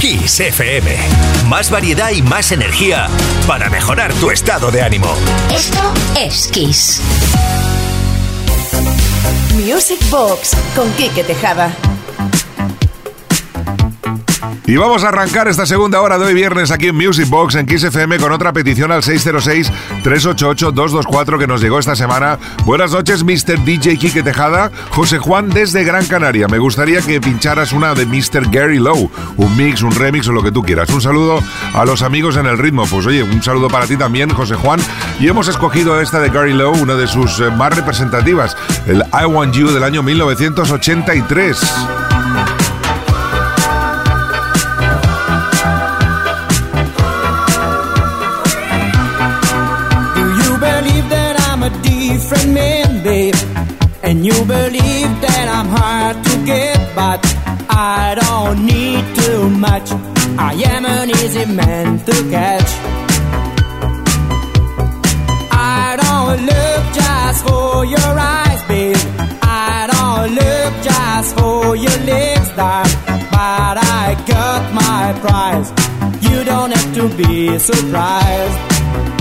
Kiss FM. Más variedad y más energía para mejorar tu estado de ánimo. Esto es Kiss. Music Box con Quique Tejada. Y vamos a arrancar esta segunda hora de hoy viernes aquí en Music Box en Kiss FM con otra petición al 606-388-224 que nos llegó esta semana. Buenas noches, Mr. DJ Quique Tejada. José Juan desde Gran Canaria. Me gustaría que pincharas una de Mr. Gary Lowe. Un mix, un remix o lo que tú quieras. Un saludo a los amigos en el ritmo. Pues oye, un saludo para ti también, José Juan. Y hemos escogido esta de Gary Lowe, una de sus eh, más representativas, el I Want You del año 1983. And you believe that I'm hard to get, but I don't need too much. I am an easy man to catch. I don't look just for your eyes, babe. I don't look just for your lips, darling. But I got my prize. You don't have to be surprised.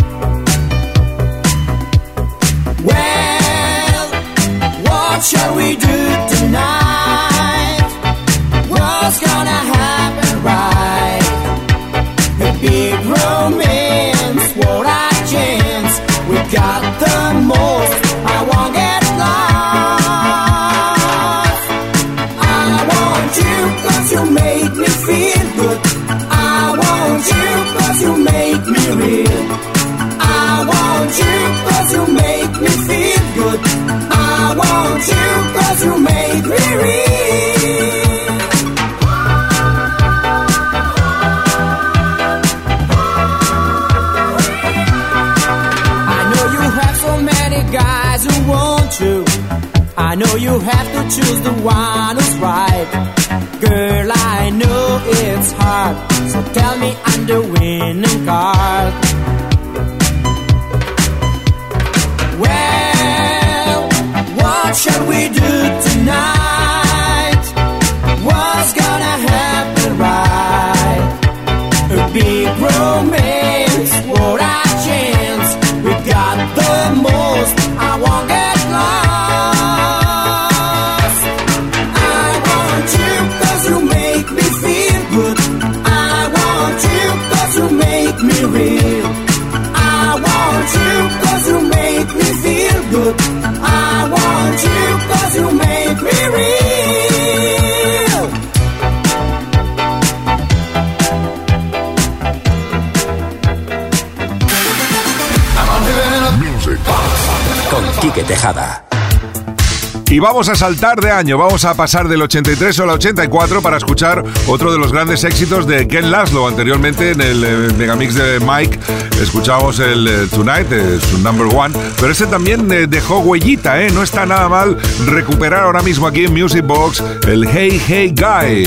What shall we do tonight? What's gonna happen Y vamos a saltar de año, vamos a pasar del 83 al 84 para escuchar otro de los grandes éxitos de Ken Laszlo. Anteriormente en el eh, megamix de Mike escuchábamos el eh, Tonight, eh, su number one, pero este también eh, dejó huellita, ¿eh? No está nada mal recuperar ahora mismo aquí en Music Box el Hey Hey Guy.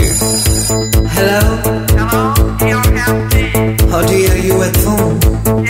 Hello. Hello, you're empty. How do you, you at home?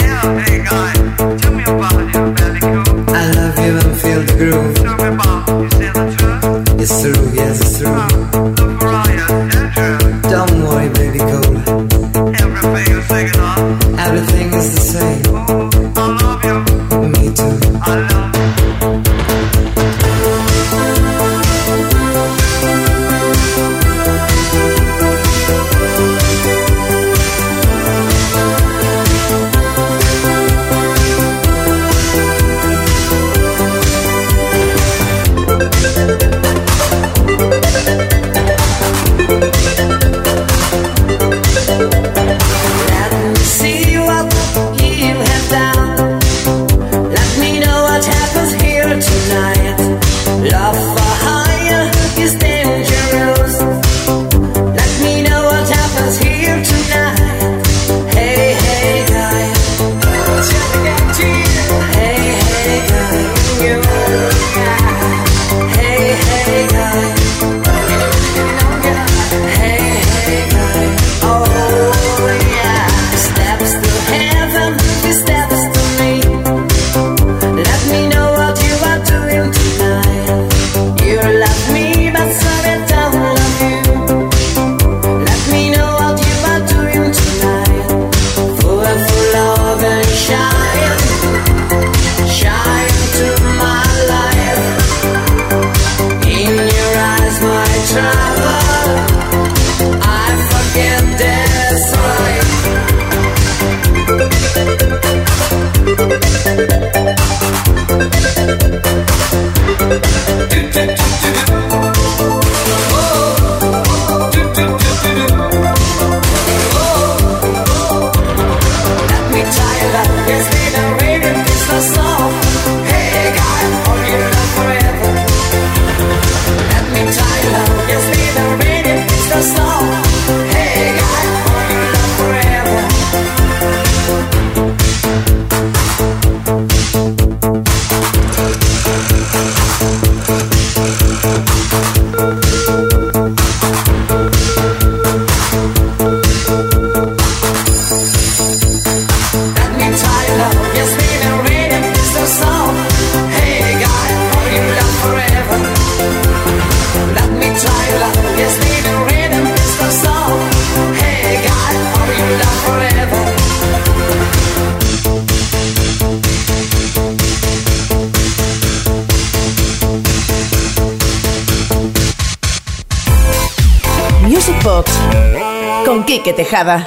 Con Quique Tejada.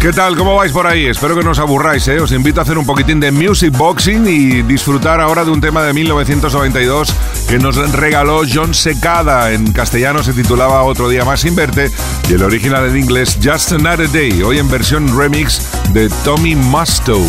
¿Qué tal? ¿Cómo vais por ahí? Espero que no os aburráis, ¿eh? Os invito a hacer un poquitín de music boxing y disfrutar ahora de un tema de 1992 que nos regaló John Secada. En castellano se titulaba Otro día más sin verte y el original en inglés Just Another Day, hoy en versión remix de Tommy Musto.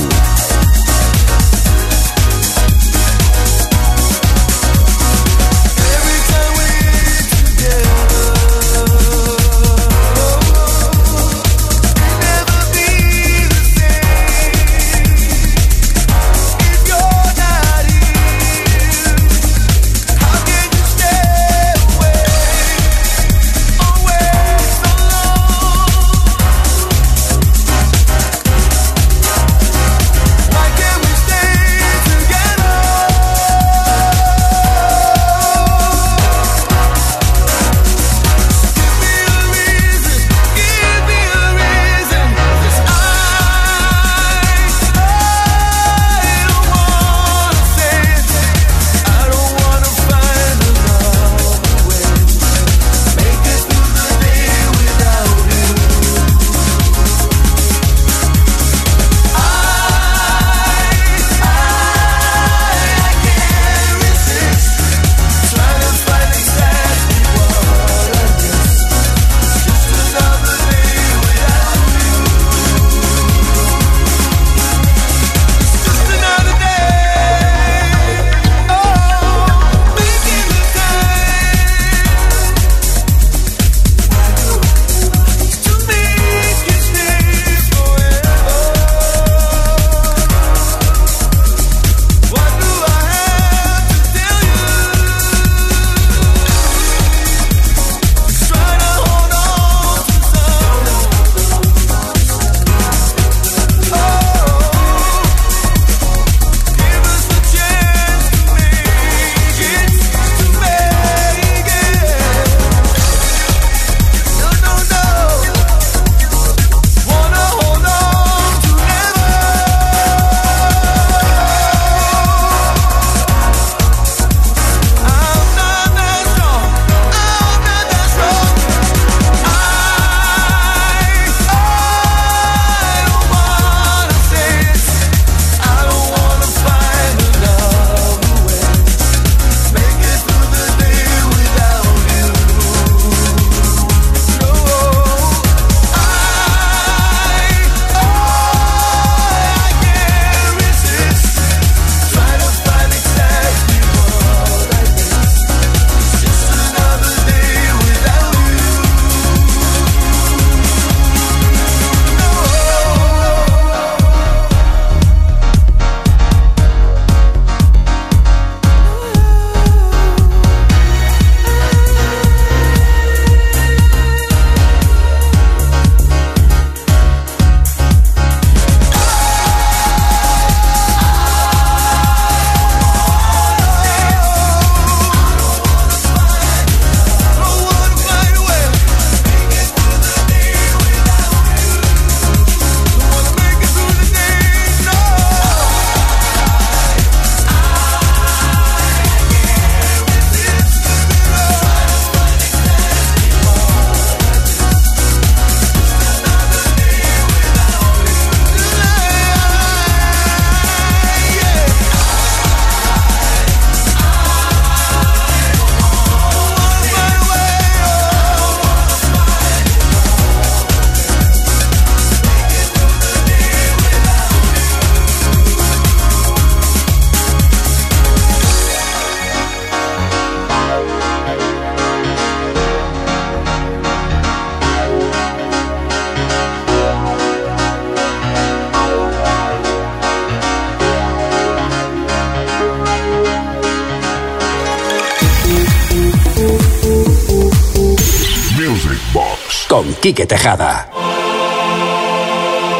Quique Tejada.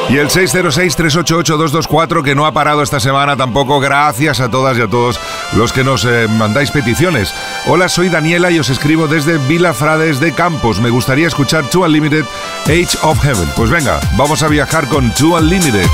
Y el 606-388-224 que no ha parado esta semana tampoco, gracias a todas y a todos los que nos eh, mandáis peticiones. Hola, soy Daniela y os escribo desde Vila Frades de Campos. Me gustaría escuchar Two Unlimited Age of Heaven. Pues venga, vamos a viajar con Two Unlimited.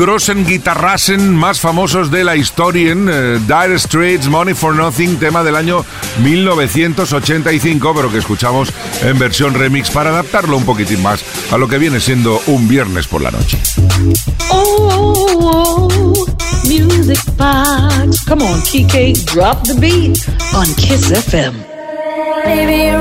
Grossen Guitarrassen más famosos de la historia en eh, Dire Straits, Money for Nothing, tema del año 1985, pero que escuchamos en versión remix para adaptarlo un poquitín más a lo que viene siendo un viernes por la noche. Oh, music box. Come on, Kike, drop the beat on Kiss FM. Baby,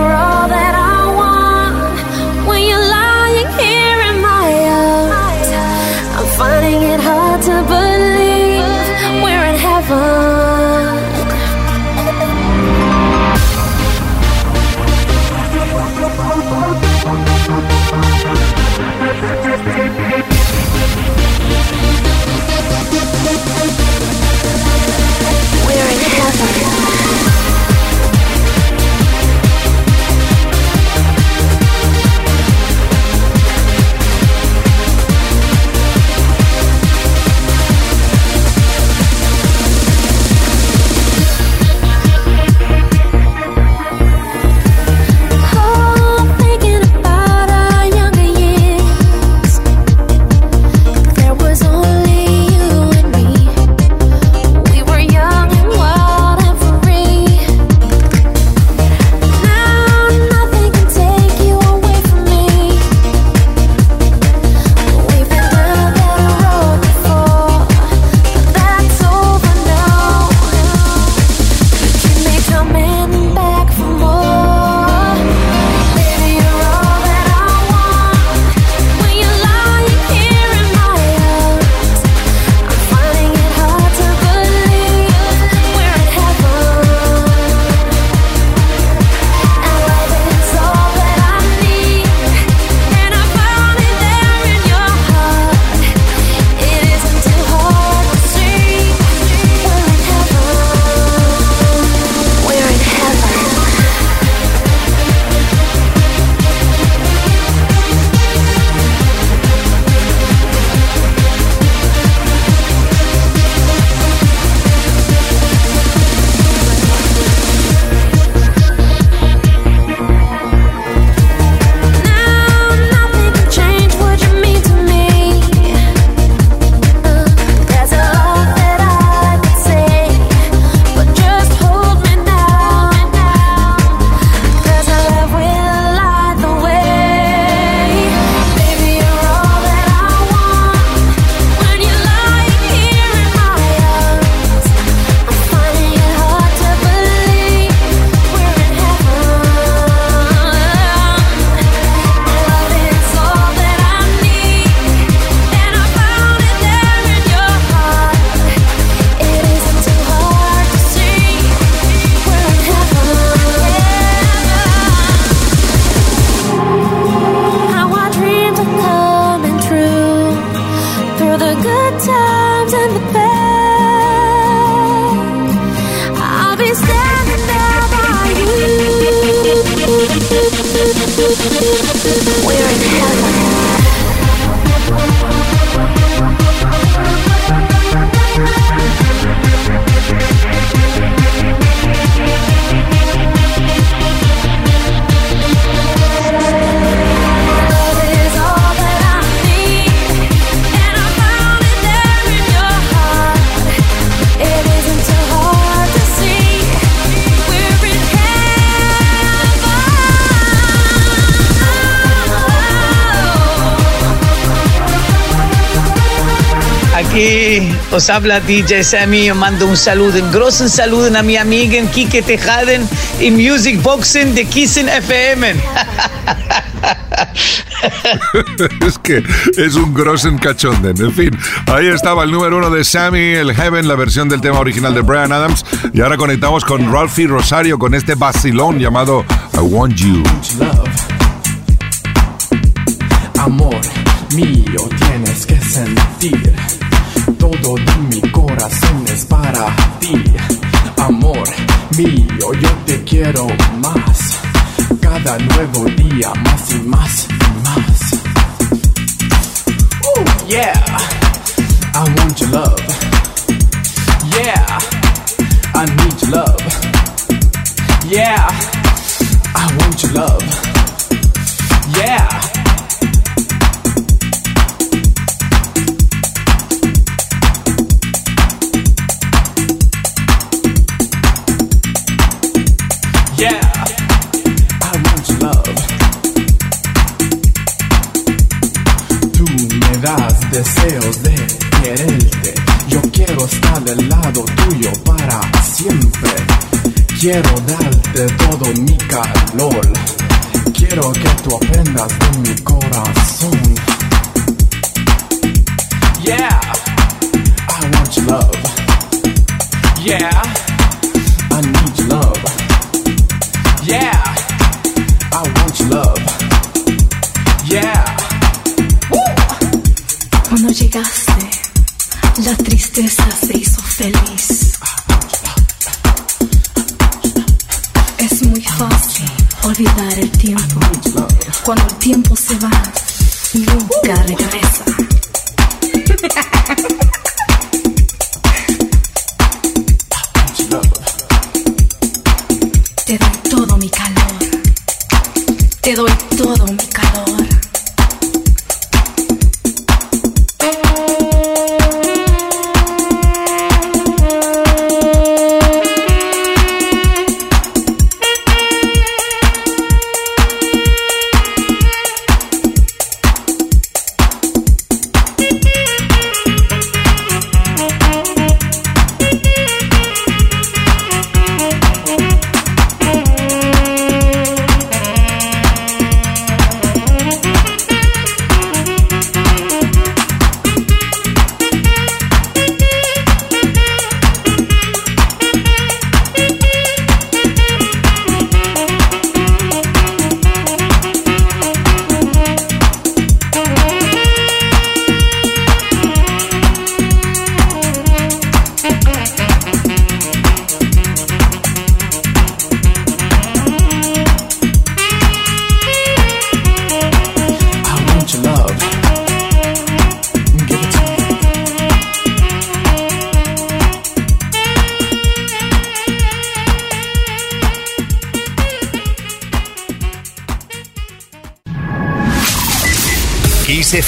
Aquí os habla DJ Sammy, yo mando un saludo, un grosso saludo a mi amiga Kike Tejaden y Music Boxing de Kissen FM. es que es un grossen cachonden. En fin, ahí estaba el número uno de Sammy, el Heaven, la versión del tema original de Brian Adams. Y ahora conectamos con Ralphie Rosario con este vacilón llamado I Want You. Amor mío, tienes que sentir. Todo de mi corazón es para ti. Amor mío, yo te quiero más. Cada nuevo día, más y más y más. Ooh, yeah. I want your love. Yeah. I need your love. Yeah. I want your love. Yeah, das deseos de quererte. Yo quiero estar del lado tuyo para siempre. Quiero darte todo mi calor. Quiero que tú aprendas de mi corazón. Yeah, I want love. Yeah, La tristeza se hizo feliz. Es muy fácil olvidar el tiempo. Cuando el tiempo se va, nunca regresa. Te doy todo mi calor. Te doy todo mi calor.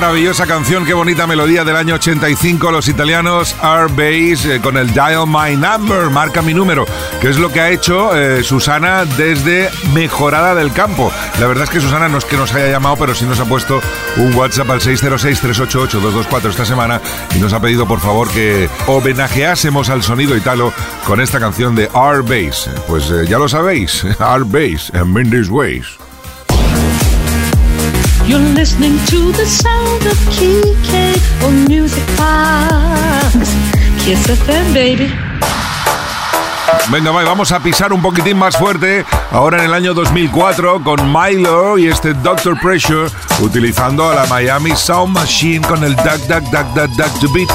Maravillosa canción, qué bonita melodía del año 85, los italianos R-Bass eh, con el Dial My Number, marca mi número, que es lo que ha hecho eh, Susana desde Mejorada del Campo. La verdad es que Susana no es que nos haya llamado, pero sí nos ha puesto un WhatsApp al 606-388-224 esta semana y nos ha pedido por favor que homenajeásemos al sonido italo con esta canción de R-Bass. Pues eh, ya lo sabéis, R-Bass and Mindy's Ways. You're listening to the sound of on Music. Kiss baby. Venga, vamos a pisar un poquitín más fuerte ahora en el año 2004 con Milo y este Doctor Pressure utilizando a la Miami Sound Machine con el Duck Duck Duck Duck Duck to Beat.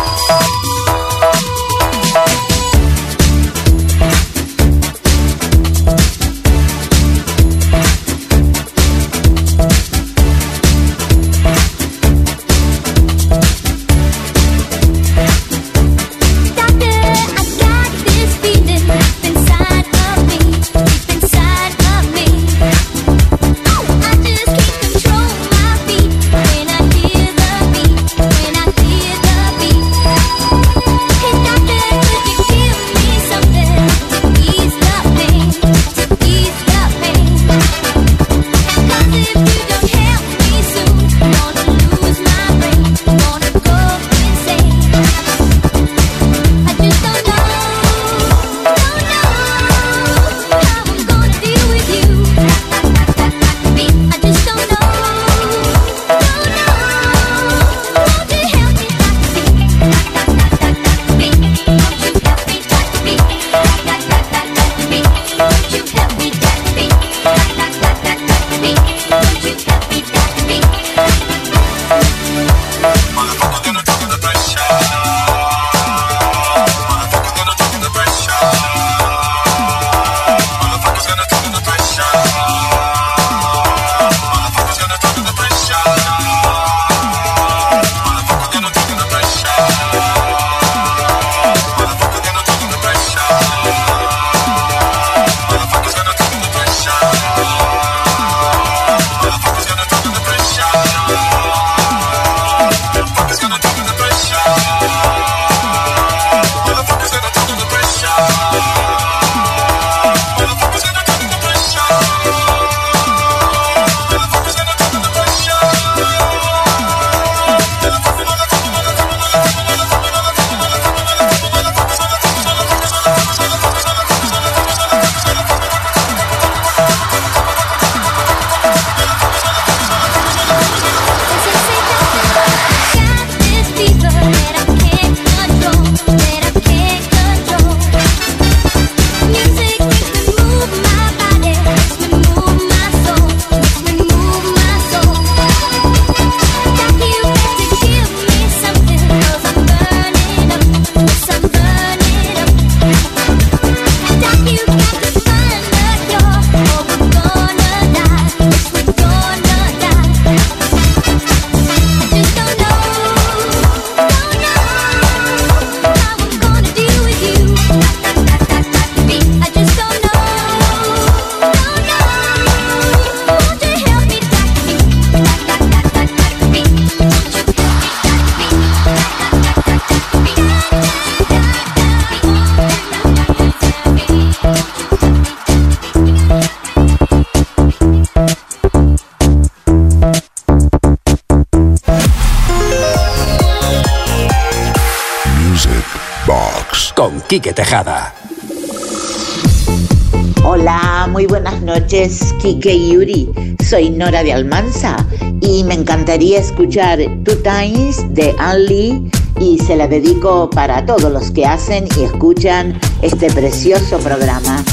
Hola, muy buenas noches, Kike y Yuri. Soy Nora de Almanza y me encantaría escuchar Two Times de Anli y se la dedico para todos los que hacen y escuchan este precioso programa.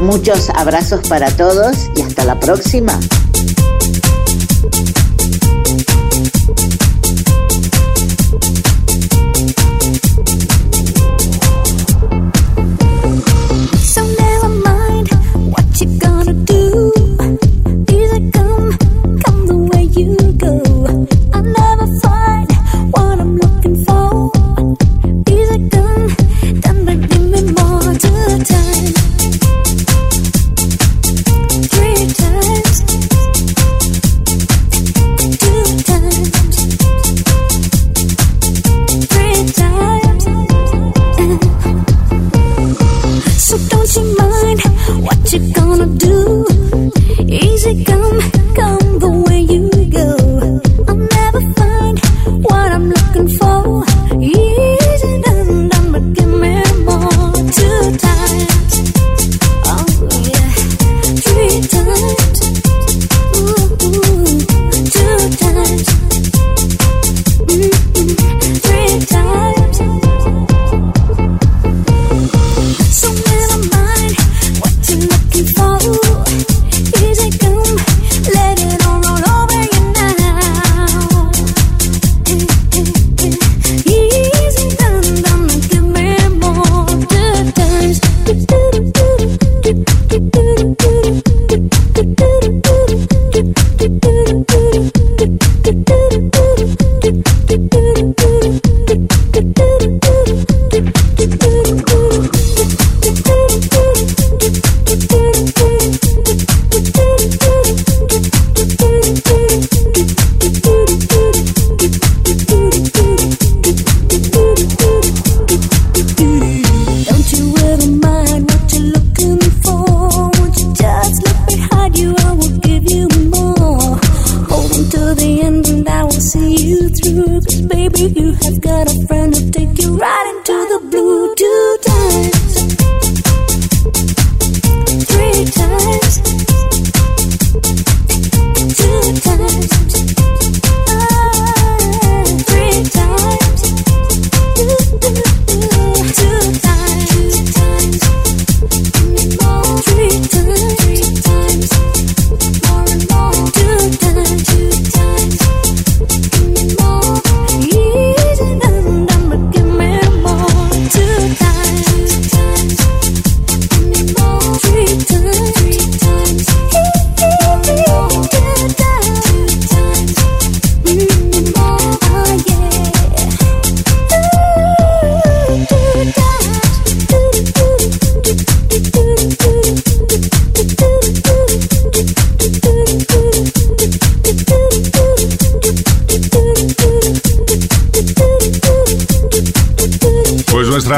Muchos abrazos para todos y hasta la próxima.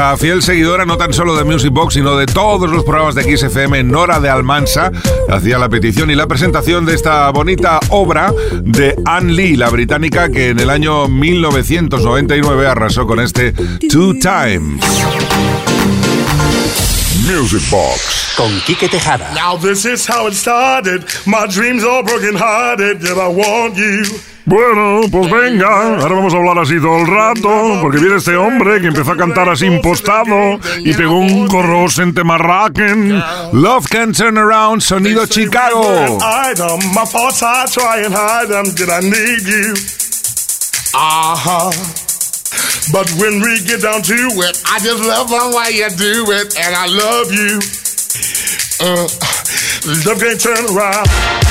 nuestra fiel seguidora no tan solo de Music Box, sino de todos los programas de XFM, Nora de Almansa, hacía la petición y la presentación de esta bonita obra de Anne Lee, la británica que en el año 1999 arrasó con este Two Times. Music Box con Quique Tejada. Now this is how it started. My dreams are broken hearted, yet I want you. Bueno, pues venga, ahora vamos a hablar así todo el rato, porque viene este hombre que empezó a cantar así impostado y pegó un corro marraquen. Love can turn around, sonido Chicago. Ajá. But when we get down to it, I just love the way you do it, and I love you. Uh, love can turn around.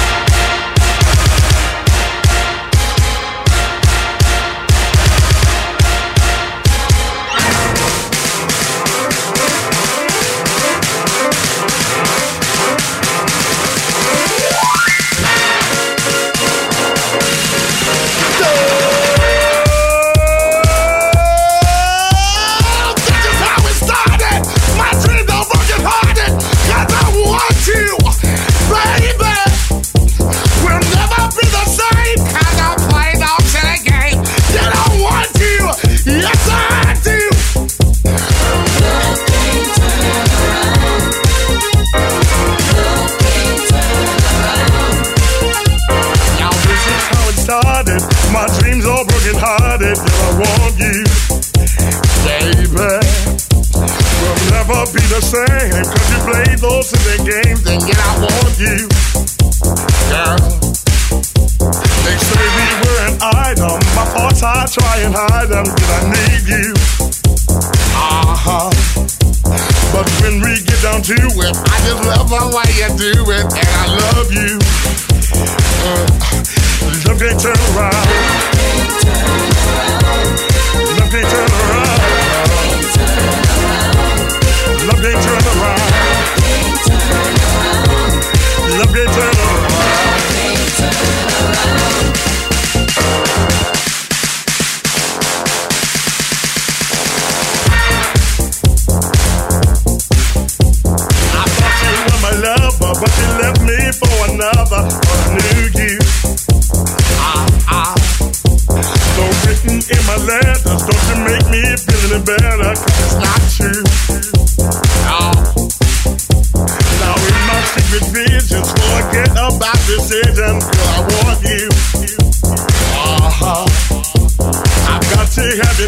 them.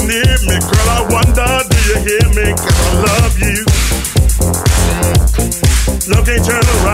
Near me, girl. I wonder, do you hear me? Cause I love you. Look and turn around.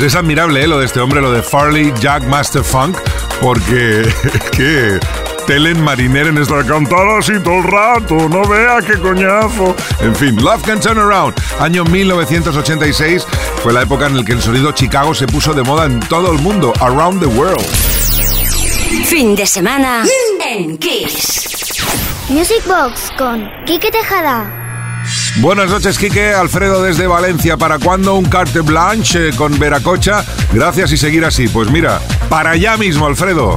Pues es admirable ¿eh? lo de este hombre, lo de Farley Jack Master Funk, porque que Telen Mariner en esta cantada así todo el rato, no vea qué coñazo. En fin, Love Can Turn Around, año 1986, fue la época en la que el sonido Chicago se puso de moda en todo el mundo, around the world. Fin de semana en Kiss. Music Box con Quique Tejada. Buenas noches, Quique. Alfredo desde Valencia. ¿Para cuándo un carte blanche eh, con Veracocha? Gracias y seguir así. Pues mira, para allá mismo, Alfredo.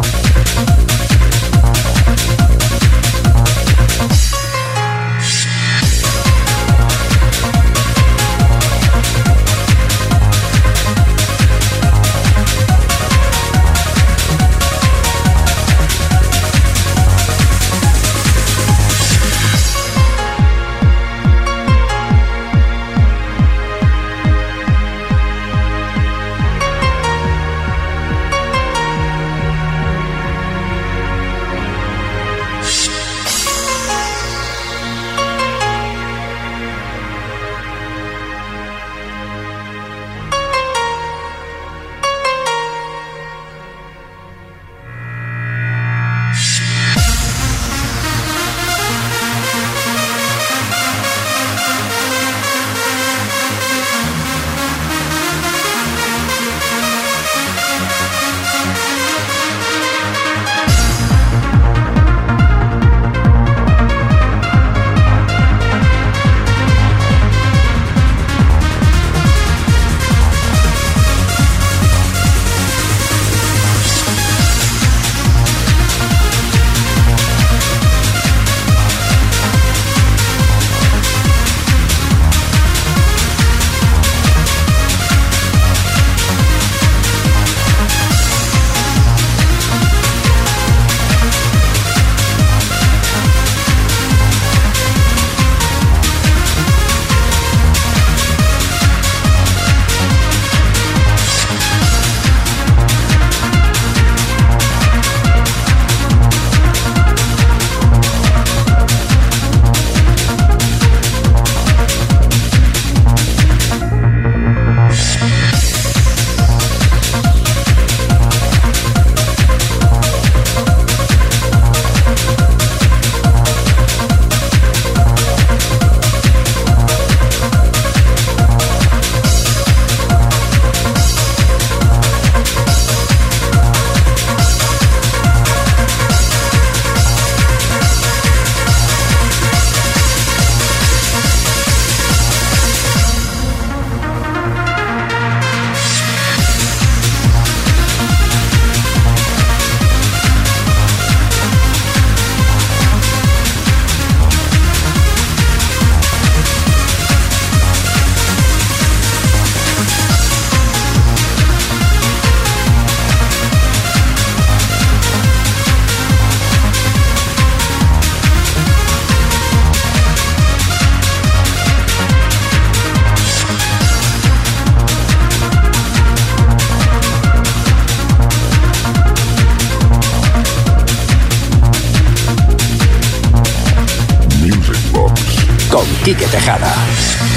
Quique Tejada.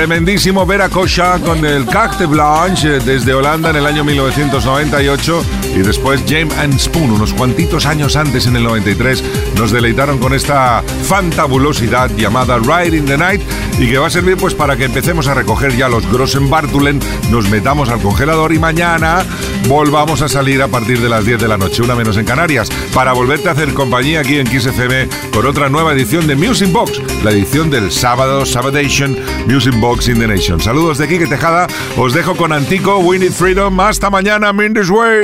Tremendísimo ver a Kosha con el Carte Blanche eh, desde Holanda en el año 1998 y después James and Spoon, unos cuantitos años antes en el 93, nos deleitaron con esta fantabulosidad llamada Ride in the Night y que va a servir pues para que empecemos a recoger ya los Grossenbartulen, nos metamos al congelador y mañana volvamos a salir a partir de las 10 de la noche, una menos en Canarias, para volverte a hacer compañía aquí en Kiss FM con otra nueva edición de Music Box, la edición del sábado, Sabadation, Music Box in the Nation. Saludos de Kike Tejada, os dejo con Antico, We Need Freedom, hasta mañana, I'm in this way.